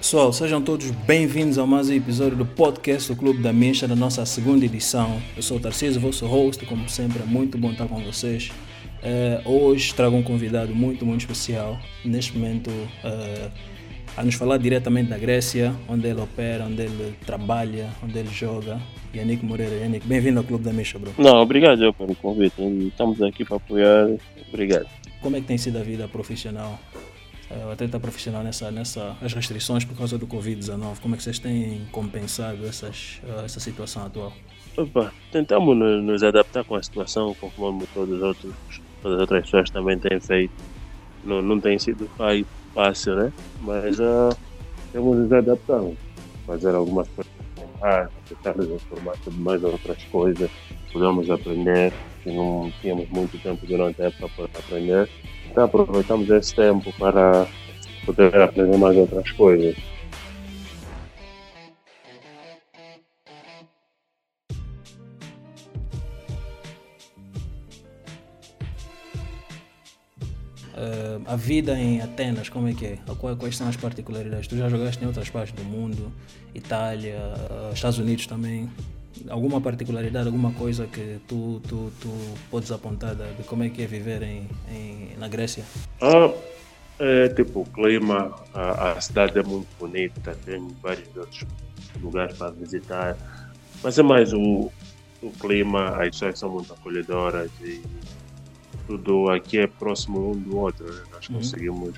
Pessoal, sejam todos bem-vindos a mais um episódio do podcast do Clube da Mecha, da nossa segunda edição. Eu sou o Tarcísio, vosso host, como sempre, é muito bom estar com vocês. Uh, hoje trago um convidado muito, muito especial. Neste momento, uh, a nos falar diretamente da Grécia, onde ele opera, onde ele trabalha, onde ele joga. Yannick Moreira. Yannick, bem-vindo ao Clube da Mecha, bro. Não, obrigado eu pelo convite. Estamos aqui para apoiar. Obrigado. Como é que tem sido a vida profissional? Uh, o atleta profissional nessa, nessa as restrições por causa do Covid-19, como é que vocês têm compensado essas, uh, essa situação atual? Opa, tentamos nos adaptar com a situação, conforme todos os outros, todas as outras pessoas também têm feito. Não, não tem sido fácil, né? Mas uh, temos nos adaptar, fazer algumas coisas ah, tentar nos informar sobre mais outras coisas, podemos aprender, que não tínhamos muito tempo durante a época para aprender. Então aproveitamos esse tempo para poder aprender mais outras coisas. Uh, a vida em Atenas, como é que é? Quais são as particularidades? Tu já jogaste em outras partes do mundo, Itália, uh, Estados Unidos também. Alguma particularidade, alguma coisa que tu, tu, tu podes apontar de, como é que é viver em, em na Grécia? Ah, é tipo, o clima, a, a cidade é muito bonita, tem vários outros lugares para visitar, mas é mais o, o clima, as pessoas são muito acolhedoras e tudo aqui é próximo um do outro. Né? Nós uhum. conseguimos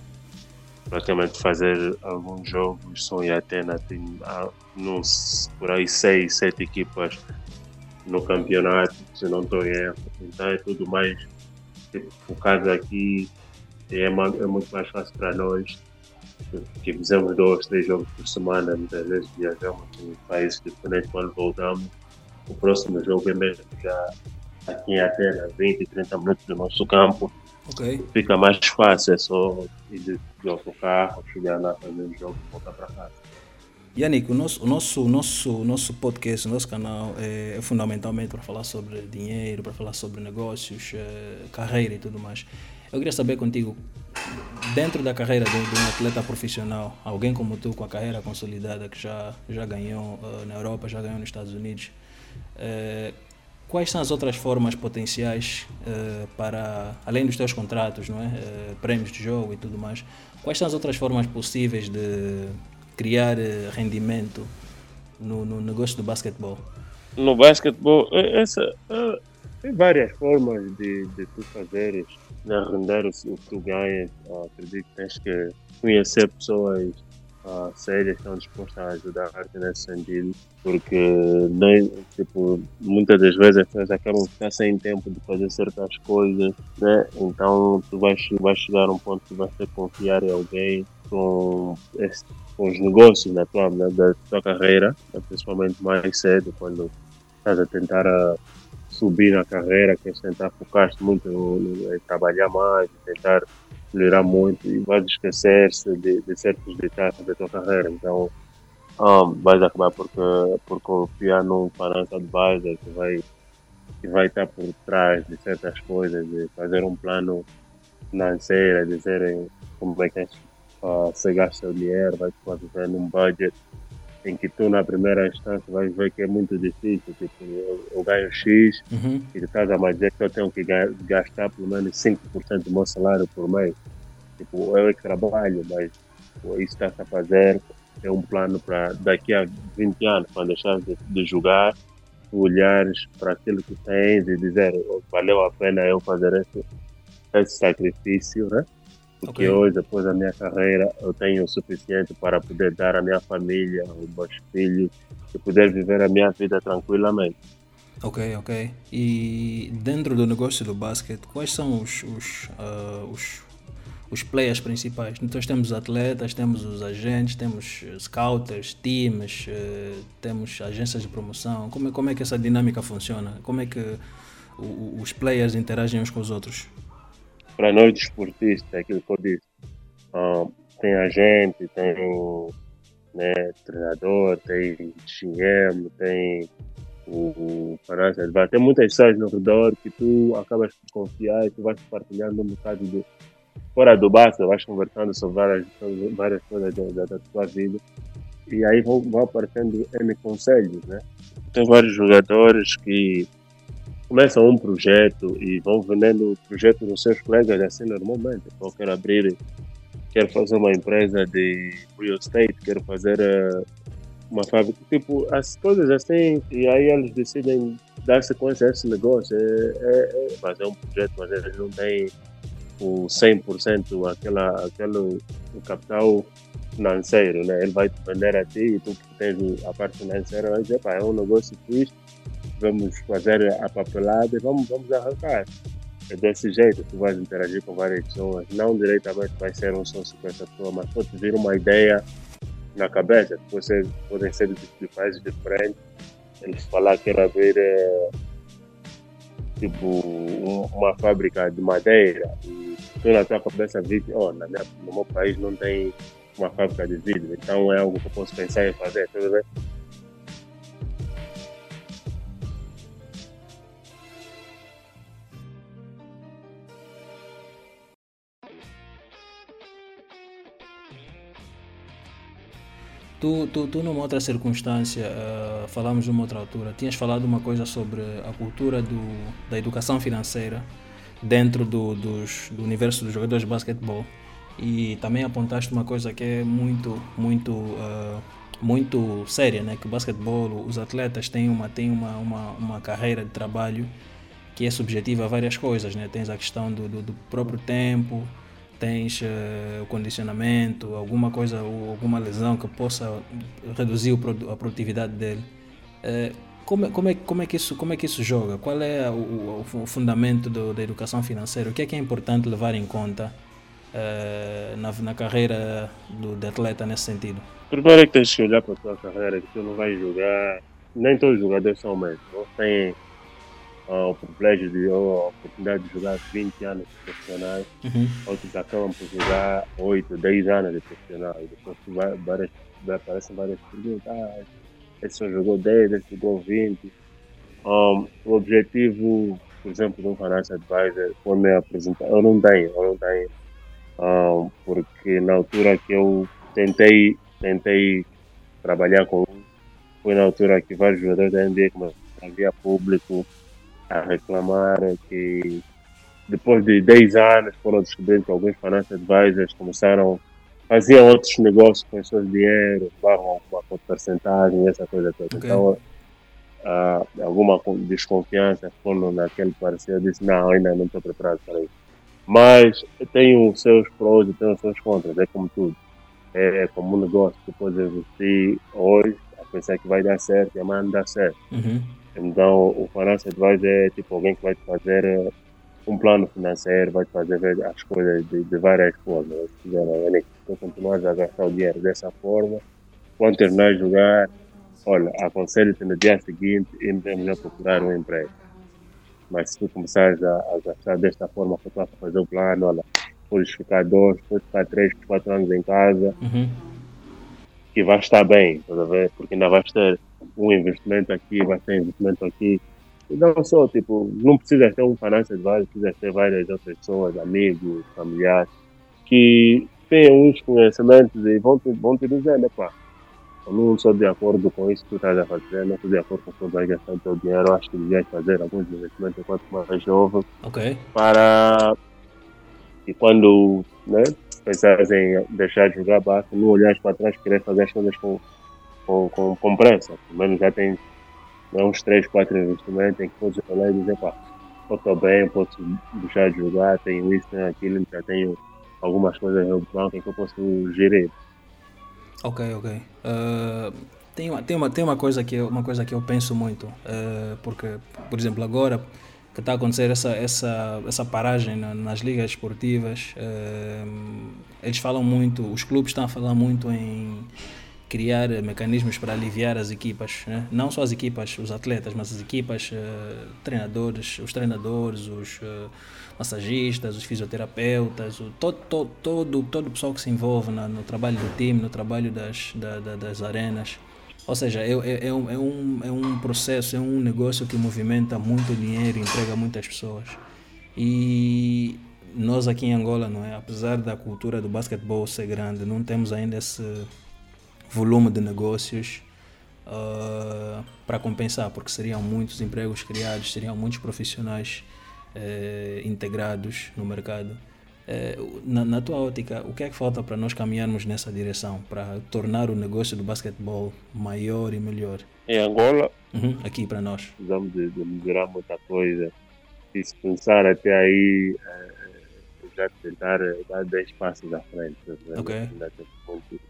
praticamente fazer alguns jogos. São em Atena, tem ah, nos, por aí seis, sete equipas no campeonato, se não estou em erro. Então é tudo mais tipo, focado aqui. É, é muito mais fácil para nós que fizemos dois, três jogos por semana, muitas vezes viajamos em países diferentes quando voltamos. O próximo jogo é mesmo já aqui em Atenas, 20, 30 minutos do nosso campo. Okay. Fica mais fácil, é só ir de, de autocarro, chegar lá, fazer o jogo e voltar para casa. Yannick, o nosso, o nosso, nosso, nosso podcast, o nosso canal é, é fundamentalmente para falar sobre dinheiro, para falar sobre negócios, é, carreira e tudo mais. Eu queria saber contigo, dentro da carreira de, de, um atleta profissional, alguém como tu, com a carreira consolidada, que já, já ganhou uh, na Europa, já ganhou nos Estados Unidos, uh, quais são as outras formas potenciais uh, para, além dos teus contratos, não é? Uh, prémios de jogo e tudo mais, quais são as outras formas possíveis de criar uh, rendimento no, no, negócio do basquetebol? No basquetebol, essa, tem várias formas de, de tu fazeres, de render o, o que tu ganhas. acredito que tens que conhecer pessoas sérias que estão dispostas a ajudar-te nesse sentido, porque nem, tipo, muitas das vezes as pessoas acabam ficar sem tempo de fazer certas coisas, né? Então tu vais, vais chegar a um ponto que vais ter que confiar em alguém com, esse, com os negócios da tua, né, da tua carreira, principalmente mais cedo, quando estás a tentar a subir na carreira, queres tentar focar-te muito em trabalhar mais, tentar melhorar muito e vais esquecer-se de, de, certos detalhes da tua carreira. Então, um, vais acabar por, por confiar num financial advisor que vai, que vai estar por trás de certas coisas, de fazer um plano financeiro, dizer como é que uh, você gasta o dinheiro, vai fazer num budget em que tu na primeira instância vais ver que é muito difícil, tipo, eu, eu ganho X uhum. e tu estás a mais dizer que eu tenho que gastar pelo menos 5% do meu salário por mês. Tipo, eu é que trabalho, mas tipo, isso está a fazer é um plano para daqui a 20 anos, quando deixares de, de jogar, olhares para aquilo que tens e dizer oh, valeu a pena eu fazer esse, esse sacrifício, né? Porque okay. hoje, depois da minha carreira, eu tenho o suficiente para poder dar à minha família, aos meus filhos, e poder viver a minha vida tranquilamente. Ok, ok. E dentro do negócio do basquete, quais são os, os, uh, os, os players principais? Então temos atletas, temos os agentes, temos scouters, times, uh, temos agências de promoção. Como é, como é que essa dinâmica funciona? Como é que o, os players interagem uns com os outros? Para nós desportistas, é aquilo que eu disse, um, tem agente, tem né, treinador, tem GM, tem o, o tem muitas pessoas no redor que tu acabas por confiar e tu vais partilhando um bocado de, fora do básico, vais conversando sobre várias, várias coisas da, da, tua vida. E aí vão, vão aparecendo N conselhos, né? Tem vários jogadores que começam um projeto e vão vendendo o projeto dos seus colegas assim normalmente. Então, quero abrir, quero fazer uma empresa de real estate, quero fazer uh, uma fábrica, tipo, as coisas assim, e aí eles decidem dar sequência a esse negócio. É, é, é, mas é um projeto, mas eles não têm o 100% aquela, aquele o capital financeiro, né? Ele vai te vender a ti e tu tens a parte financeira pá, é um negócio fixe, vamos fazer a papelada e vamos, vamos arrancar. É desse jeito, tu vais interagir com várias pessoas, não diretamente vai ser um sócio com essa pessoa, mas pode vir uma ideia na cabeça, vocês podem ser de países diferentes, eles falar que era abrir é, tipo uma fábrica de madeira e tu na tua cabeça vê oh, na minha, no meu país não tem uma fábrica de vidro, então é algo que eu posso pensar em fazer, tudo bem? Tu, tu, tu numa outra circunstância, uh, falamos numa outra altura, tinhas falado uma coisa sobre a cultura do, da educação financeira dentro do, dos, do universo dos jogadores de basquetebol e também apontaste uma coisa que é muito, muito, uh, muito séria, né? que o basquetebol, os atletas têm uma, têm uma, uma, uma carreira de trabalho que é subjetiva a várias coisas, né? tens a questão do, do, do próprio tempo, tens uh, condicionamento, alguma coisa alguma lesão que possa reduzir a produtividade dele. Uh, como, como, é, como, é que isso, como é que isso joga? Qual é o, o fundamento do, da educação financeira? O que é que é importante levar em conta uh, na, na carreira do, de atleta nesse sentido? Primeiro é que tens que olhar para a tua carreira, que tu não vais jogar, nem todos os jogadores são mesmo. Tem o privilégio de a oportunidade de jogar 20 anos de profissionais, uhum. outros acabam por jogar 8, 10 anos de profissional. E depois vai, várias, aparecem várias perguntas. Ah, esse só jogou 10, esse jogou 20. Um, o objetivo, por exemplo, do Financial Advisor foi me apresentar. Eu não tenho, eu não tenho. Um, porque na altura que eu tentei, tentei trabalhar com foi na altura que vários jogadores da NBA começaram a público a reclamar que depois de 10 anos foram descobrindo que alguns financial advisors começaram faziam outros negócios com o seu dinheiro, levavam alguma porcentagem, essa coisa toda. Okay. Então, uh, alguma desconfiança quando naquele parecer, eu disse, não, ainda não estou preparado para isso. Mas tem os seus prós e tem os seus contras, é como tudo. É, é como um negócio que pode investir hoje, pensar que vai dar certo e amanhã não dá certo. Uhum. Então, o financial advisor é tipo alguém que vai te fazer eh, um plano financeiro, vai te fazer ver as coisas de, de várias formas. Se tu continuas a gastar o dinheiro dessa forma, quando terminar de jogar, olha, aconselho-te no dia seguinte e melhor procurar um emprego. Mas se tu começares a, a gastar desta forma, que tu fazer o plano, olha, podes ficar dois, podes ficar três, quatro anos em casa, uhum. Que vai estar bem, vez, porque ainda vais ter um investimento aqui, vai ter investimento aqui. E não só, tipo, não precisa ter um financial advisor, precisa ter várias outras pessoas, amigos, familiares, que têm uns conhecimentos e vão te, vão te dizer, né, pá, eu não sou de acordo com isso que tu estás a fazer, não sou de acordo com tu vais gastar o teu dinheiro, acho que devias fazer alguns investimentos enquanto mais jovem, okay. para e quando né, pensares em deixar de jogar basta, não olhares para trás, querer fazer as coisas com com, com, com pressa. Pelo menos já tem uns 3, 4 investimentos em que podes olhar e dizer, pá, eu estou bem, posso deixar de jogar, tenho isso, tenho aquilo, já tenho algumas coisas no banco em que eu posso gerir. Ok, ok. Uh, tem, uma, tem, uma, tem uma, coisa que eu, uma coisa que eu penso muito, uh, porque, por exemplo, agora que está a acontecer essa, essa, essa paragem na, nas ligas esportivas, uh, eles falam muito, os clubes estão a falar muito em criar mecanismos para aliviar as equipas, né? não só as equipas, os atletas, mas as equipas, uh, treinadores, os treinadores, os uh, massagistas, os fisioterapeutas, o, todo, todo, todo, todo o pessoal que se envolve na, no trabalho do time, no trabalho das, da, da, das arenas. Ou seja, é, é, é, um, é, um, é um processo, é um negócio que movimenta muito dinheiro, entrega muitas pessoas. E nós aqui em Angola, não é? Apesar da cultura do basquetebol ser grande, não temos ainda esse volume de negócios uh, para compensar, porque seriam muitos empregos criados, seriam muitos profissionais uh, integrados no mercado. Uh, na, na, tua ótica, o que é que falta para nós caminharmos nessa direção, para tornar o negócio do basquetebol maior e melhor? Em Angola? Uhum, aqui para nós. Precisamos de, de melhorar muita coisa. E se pensar até aí, já tentar dar 10 passos à frente. Né? Ok. Ainda tem muito,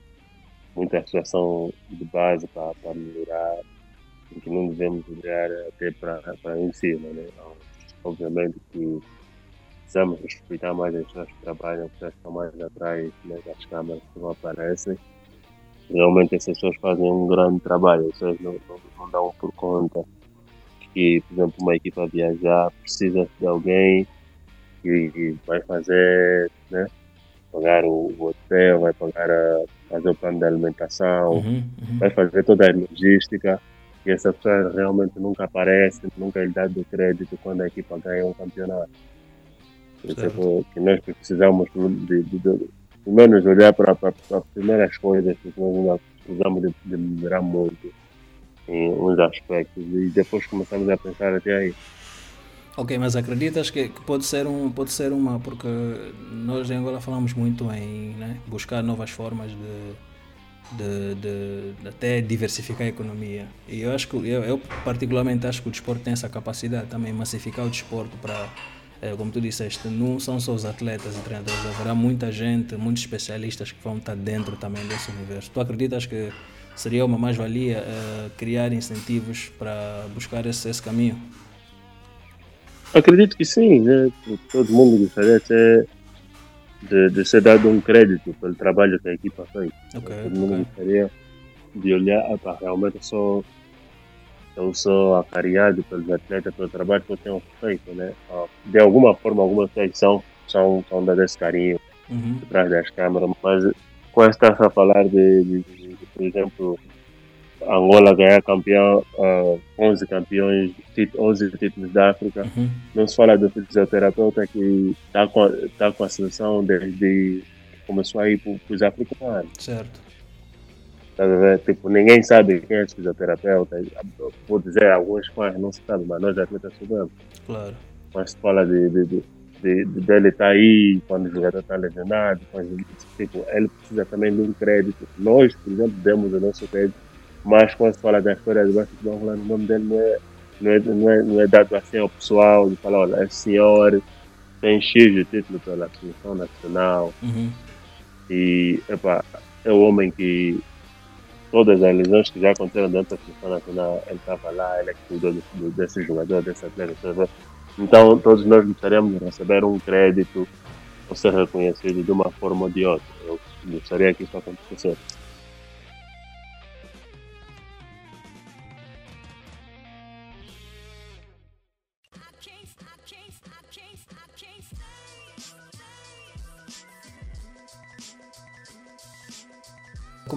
muita situação de base para, para melhorar, em que não devemos olhar até para, para em cima. Né? Então, obviamente que precisamos respeitar mais as pessoas que trabalham, que estão mais atrás né, das câmaras que não aparecem. Realmente essas pessoas fazem um grande trabalho, as pessoas não, não, não dão por conta que, por exemplo, uma equipa viajar precisa de alguém que vai fazer, né? Pagar o, hotel, vai pagar a, fazer o plano de alimentação, uhum, uhum. vai fazer toda a logística. E essa pessoa realmente nunca aparece, nunca é dado o crédito quando a equipa ganha um campeonato. Isso é que nós precisamos de, de, de, de menos olhar para, para, para, as primeiras coisas, que nós precisamos de, de melhorar muito em uns aspectos e depois começamos a pensar até aí. Ok, mas acreditas que, que, pode, ser um, pode ser uma, porque nós em Angola falamos muito em né, buscar novas formas de, de, de, de, até diversificar a economia. E eu acho que, eu, eu, particularmente acho que o desporto tem essa capacidade também, massificar o desporto para, como tu disseste, não são só os atletas e treinadores, haverá muita gente, muitos especialistas que vão estar dentro também desse universo. Tu acreditas que seria uma mais-valia é, criar incentivos para buscar esse, esse caminho? Acredito que sim, né? Todo mundo gostaria de ser, de, de ser dado um crédito pelo trabalho que a equipa fez. Okay, Todo mundo okay. gostaria de olhar, para realmente sou, eu sou acariado pelos atletas pelo trabalho que eu tenho feito, né? De alguma forma, algumas pessoas são, são, são dadas esse carinho uhum. por trás das câmeras, mas quando estás a falar de, de, de, de por exemplo, Angola ganhar campeão, uh, 11 campeões, 11 títulos da África. Uhum. Não se fala do fisioterapeuta que está com, tá com a seleção desde começou a ir para os africanos. Certo. Tipo, ninguém sabe quem é fisioterapeuta. Vou dizer, alguns fãs não sabem, mas nós atletas sabemos. Claro. Mas se fala de, de, de, de, de dele estar tá aí quando o jogador está lesionado. Quando, tipo, ele precisa também de um crédito. Nós, por exemplo, demos o nosso crédito mas quando se fala da história do basquetebol o nome dele não é, não é, não é, não é dado assim ao pessoal, de falar, olha, esse senhor tem X de título pela Seleção Nacional. Uhum. E, epa, é o homem que todas as lesões que já aconteceram dentro da Seleção Nacional, ele estava lá, ele é cuidou desse jogador, desse atleta. Então, todos nós gostaríamos de receber um crédito ou ser reconhecido de uma forma ou de outra. Eu gostaria que isso acontecesse.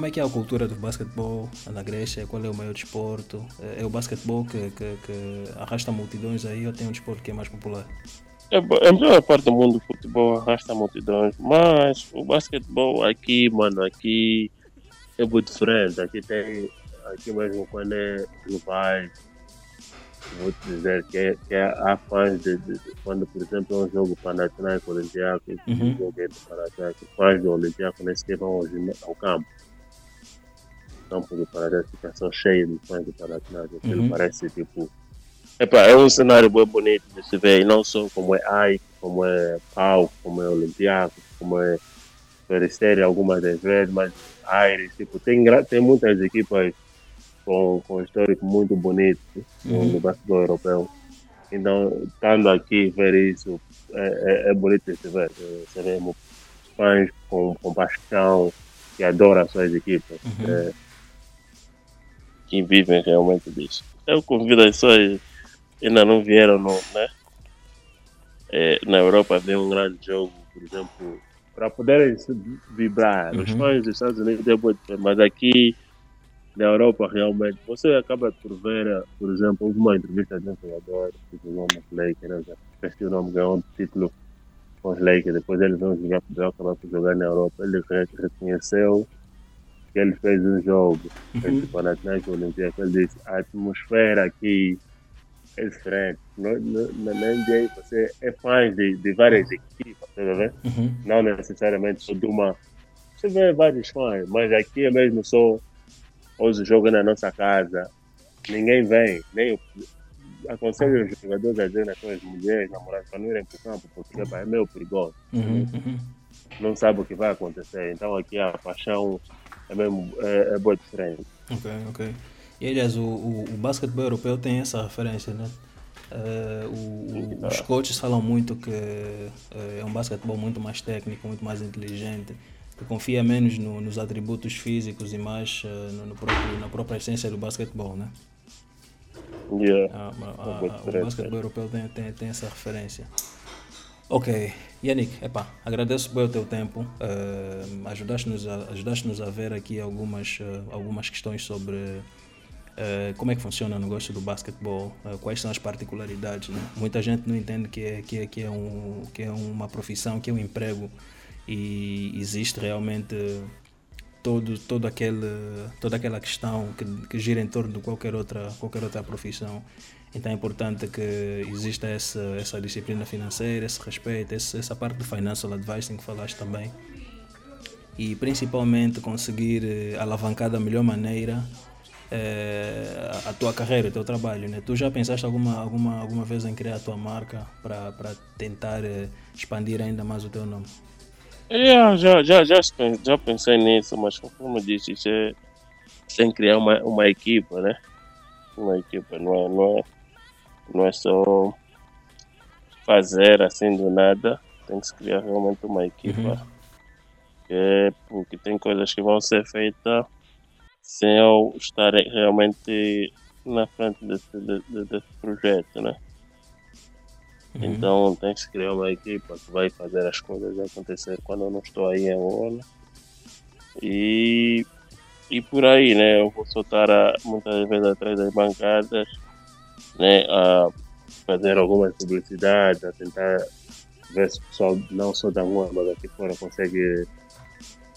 Como é que é a cultura do basquetebol na Grécia? Qual é o maior desporto? É, é o basquetebol que, que, que, arrasta multidões aí ou tem um desporto que é mais popular? É, a maior parte do mundo do futebol arrasta multidões, mas o basquetebol aqui, mano, aqui é muito diferente. Aqui tem, aqui mesmo quando é no país, vou te dizer que, é, que é, há fãs de, de, quando, por exemplo, é um jogo Panathinaikos Olympiacos, uhum. um jogo do Panathinaikos, fãs do Olympiacos nem sequer vão ao, ao campo campo do Panathinaikos fica só cheio de fãs do. Aquilo uhum. parece tipo. Epa, é um cenário bem bonito de se ver, e não só como é AI, como é Pau, como é Olympiacos, como é Peristeri algumas das vezes, mas Aires, tipo, tem, tem muitas equipas com, com histórico muito bonito uhum. no basquetebol europeu. Então, estando aqui, ver isso é, é, é bonito de se ver. Vê fãs com, com paixão que adoram as suas equipas. Uhum. É, que vivem realmente disso. Eu convido as pessoas que ainda não vieram no, né? É, na Europa ver um grande jogo, por exemplo, para poderem vibrar. Uhum. Os fãs dos Estados Unidos é muito, mas aqui na Europa realmente você acaba por ver, por exemplo, houve uma entrevista de um jogador, o nome que não esqueci o nome, ganhou um título com os Lakers, depois ele veio jogar futebol, acabou por jogar na Europa. Ele reconheceu que ele fez um jogo uhum. o Panathinaikos Olympiacos. Ele disse: a atmosfera aqui é diferente. No, no, na NBA você é fã de, de várias equipes, tá vendo? Uhum. Não necessariamente só de uma. Você vê vários fãs, mas aqui é mesmo só hoje jogo na nossa casa. Ninguém vem, nem aconselho os jogadores a dizer naquelas mulheres, namoradas, para não irem para o campo, porque é meio perigoso. Uhum, uhum. Não sabe o que vai acontecer. Então aqui a paixão é mesmo é, é boa diferente. Ok, ok. E aliás, o, o, o basquetebol europeu tem essa referência, né? Uh, o, o, os coaches falam muito que uh, é um basquetebol muito mais técnico, muito mais inteligente, que confia menos no, nos atributos físicos e mais uh, no, no próprio, na própria essência do basquetebol, né? Yeah. Ah, o basquetebol europeu tem, tem, tem essa referência. Ok, Yannick, epá, agradeço bem o teu tempo. Uh, Ajudaste-nos a, ajudaste a ver aqui algumas, uh, algumas questões sobre uh, como é que funciona o negócio do basquetebol, uh, quais são as particularidades. Né? Muita gente não entende que é, que, é, que, é um, que é uma profissão, que é um emprego e existe realmente todo, todo aquele, toda aquela questão que, que gira em torno de qualquer outra, qualquer outra profissão. Então é importante que exista essa, essa disciplina financeira, esse respeito, esse, essa parte do financial advising que falaste também. E principalmente conseguir eh, alavancar da melhor maneira é, a tua carreira, o teu trabalho. Né? Tu já pensaste alguma, alguma, alguma vez em criar a tua marca para tentar é, expandir ainda mais o teu nome? Yeah, já, já, já, já pensei nisso, mas como disse, isso é, que criar uma, uma equipa, né? Uma equipa, não é, não, é, não é só fazer assim do nada, tem que se criar realmente uma equipa. Uhum. É, porque tem coisas que vão ser feitas sem eu estar realmente na frente desse, desse, desse projeto, né? Uhum. Então tem que se criar uma equipa que vai fazer as coisas acontecer quando eu não estou aí em Angola. E, e por aí, né? Eu vou soltar a, muitas vezes atrás das bancadas, né? A fazer algumas publicidades, a tentar ver se o pessoal não só da rua, mas aqui fora consegue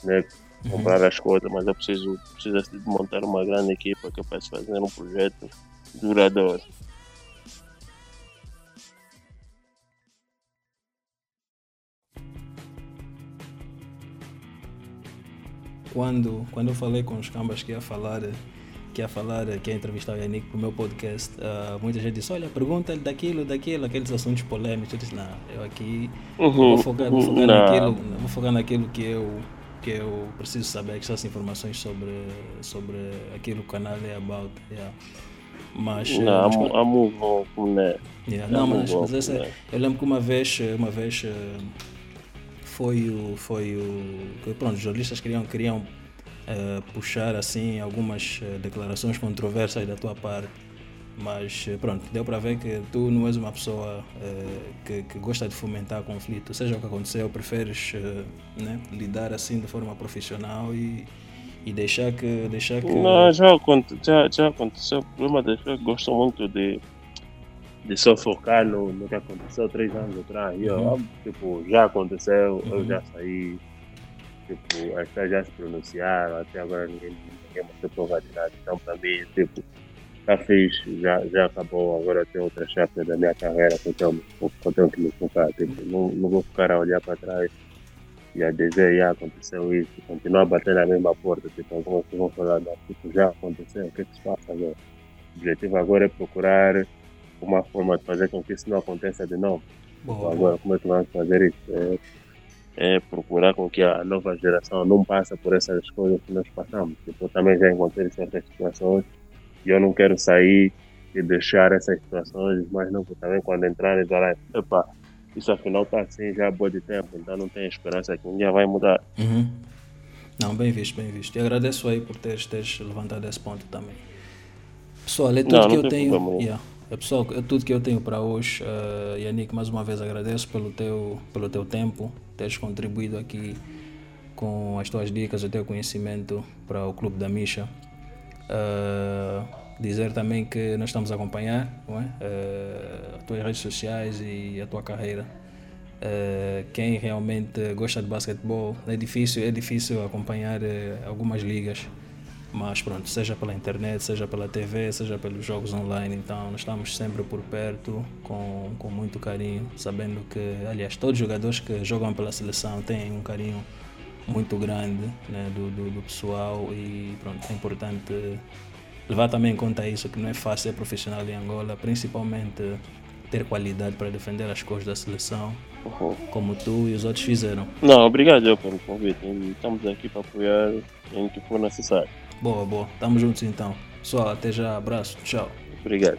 né, uhum. comprar uhum. as coisas, mas eu preciso, preciso de montar uma grande equipa capaz de fazer um projeto duradouro. quando, quando eu falei com os cambas que ia falar que ia falar, que ia entrevistar o Yannick para o meu podcast, uh, muita gente disse, olha, pergunta-lhe daquilo, daquilo, aqueles assuntos polêmicos. Eu disse, não, eu aqui uhum, vou, focar, vou, focar naquilo, vou focar naquilo que eu, que eu preciso saber, que são as informações sobre, sobre aquilo que o canal é about. Yeah. Mas, não, mas, como né? Yeah, não, mas, mas essa, eu lembro que uma vez, uma vez foi o, foi o pronto, os jornalistas queriam, queriam uh, puxar assim algumas uh, declarações controversas da tua parte, mas uh, pronto, deu para ver que tu não és uma pessoa que, que, gosta de fomentar conflito, seja o que aconteceu, preferes né, lidar assim de forma profissional e, e deixar que deixar que não, já, já, já aconteceu, o problema das pessoas gostam muito de de só focar no, no que aconteceu três anos atrás. E eu, uhum. tipo, já aconteceu, uhum. eu já saí, tipo, as pessoas já se pronunciaram, até agora ninguém, ninguém mostrou prova de nada. Então, para mim, tipo, já fiz, já, já acabou, agora tem outra chave da minha carreira que eu tenho, que, eu tenho que me focar. Tipo, não, não vou ficar a olhar para trás e a dizer, já aconteceu isso, continuar a bater na mesma porta, tipo, algumas pessoas vão falar, não, tipo, já aconteceu, o que é que se passa agora? O objetivo agora é procurar uma forma de fazer com que isso não aconteça de novo. Boa, Agora, como é que vamos fazer isso? É, é, procurar com que a nova geração não passe por essas coisas que nós passamos. Tipo, eu também já encontrei certas situações e eu não quero sair e deixar essas situações, mas não, também quando entrarem, falar, epa, isso afinal está assim já há boa de tempo, então não tem esperança que um dia vai mudar. Uhum. Não, bem visto, bem visto. E agradeço aí por teres, teres levantado esse ponto também. Pessoal, é tudo não, que não eu tenho. Yeah. É, pessoal, é tudo que eu tenho para hoje. Uh, Yannick, mais uma vez agradeço pelo teu, pelo teu tempo, teres contribuído aqui com as tuas dicas, o teu conhecimento para o Clube da Misha. Uh, dizer também que nós estamos a acompanhar é? Uh, as tuas redes sociais e a tua carreira. Uh, quem realmente gosta de basquetebol é difícil é difícil acompanhar algumas ligas mas pronto seja pela internet seja pela TV seja pelos jogos online então nós estamos sempre por perto com, com muito carinho sabendo que aliás todos os jogadores que jogam pela seleção têm um carinho muito grande né, do, do, do pessoal e pronto é importante levar também em conta isso que não é fácil ser profissional em Angola principalmente ter qualidade para defender as cores da seleção, uhum. como tu e os outros fizeram. Não, obrigado pelo convite. Estamos aqui para apoiar em que for necessário. Boa, boa. Estamos juntos então. Pessoal, até já. Abraço. Tchau. Obrigado.